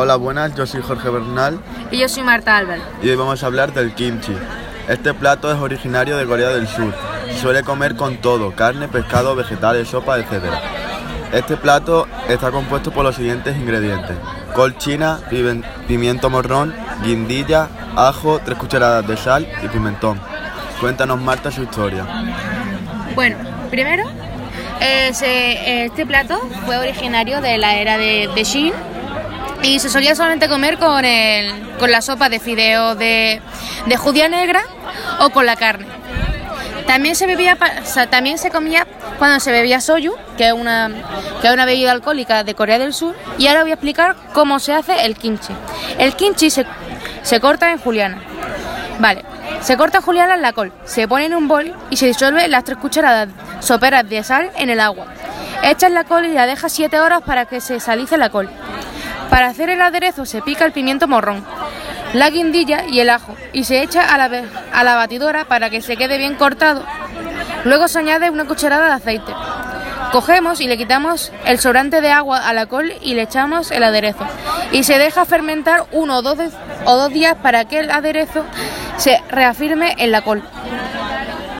Hola, buenas, yo soy Jorge Bernal Y yo soy Marta Albert. y hoy vamos a hablar del kimchi. Este plato es originario de Corea del Sur. Se suele comer con todo, carne, pescado, vegetales, sopa, etc. Este plato está compuesto por los siguientes ingredientes. Col china, pimiento morrón, guindilla, ajo, tres cucharadas de sal y pimentón. Cuéntanos Marta su historia. Bueno, primero, eh, se- este plato fue originario de la era de, de Shin y se solía solamente comer con, el, con la sopa de fideo de, de judía negra o con la carne. También se bebía, también se comía cuando se bebía soju, que es una que es una bebida alcohólica de Corea del Sur. Y ahora voy a explicar cómo se hace el kimchi. El kimchi se, se corta en juliana. Vale, se corta juliana en la col, se pone en un bol y se disuelve las tres cucharadas soperas de sal en el agua. Echas la col y la dejas 7 horas para que se salice la col. Para hacer el aderezo se pica el pimiento morrón, la guindilla y el ajo y se echa a la, batidora para que se quede bien cortado. Luego se añade una cucharada de aceite. Cogemos y le quitamos el sobrante de agua a la col y le echamos el aderezo. Y se deja fermentar uno o dos, o dos días para que el aderezo se reafirme en la col.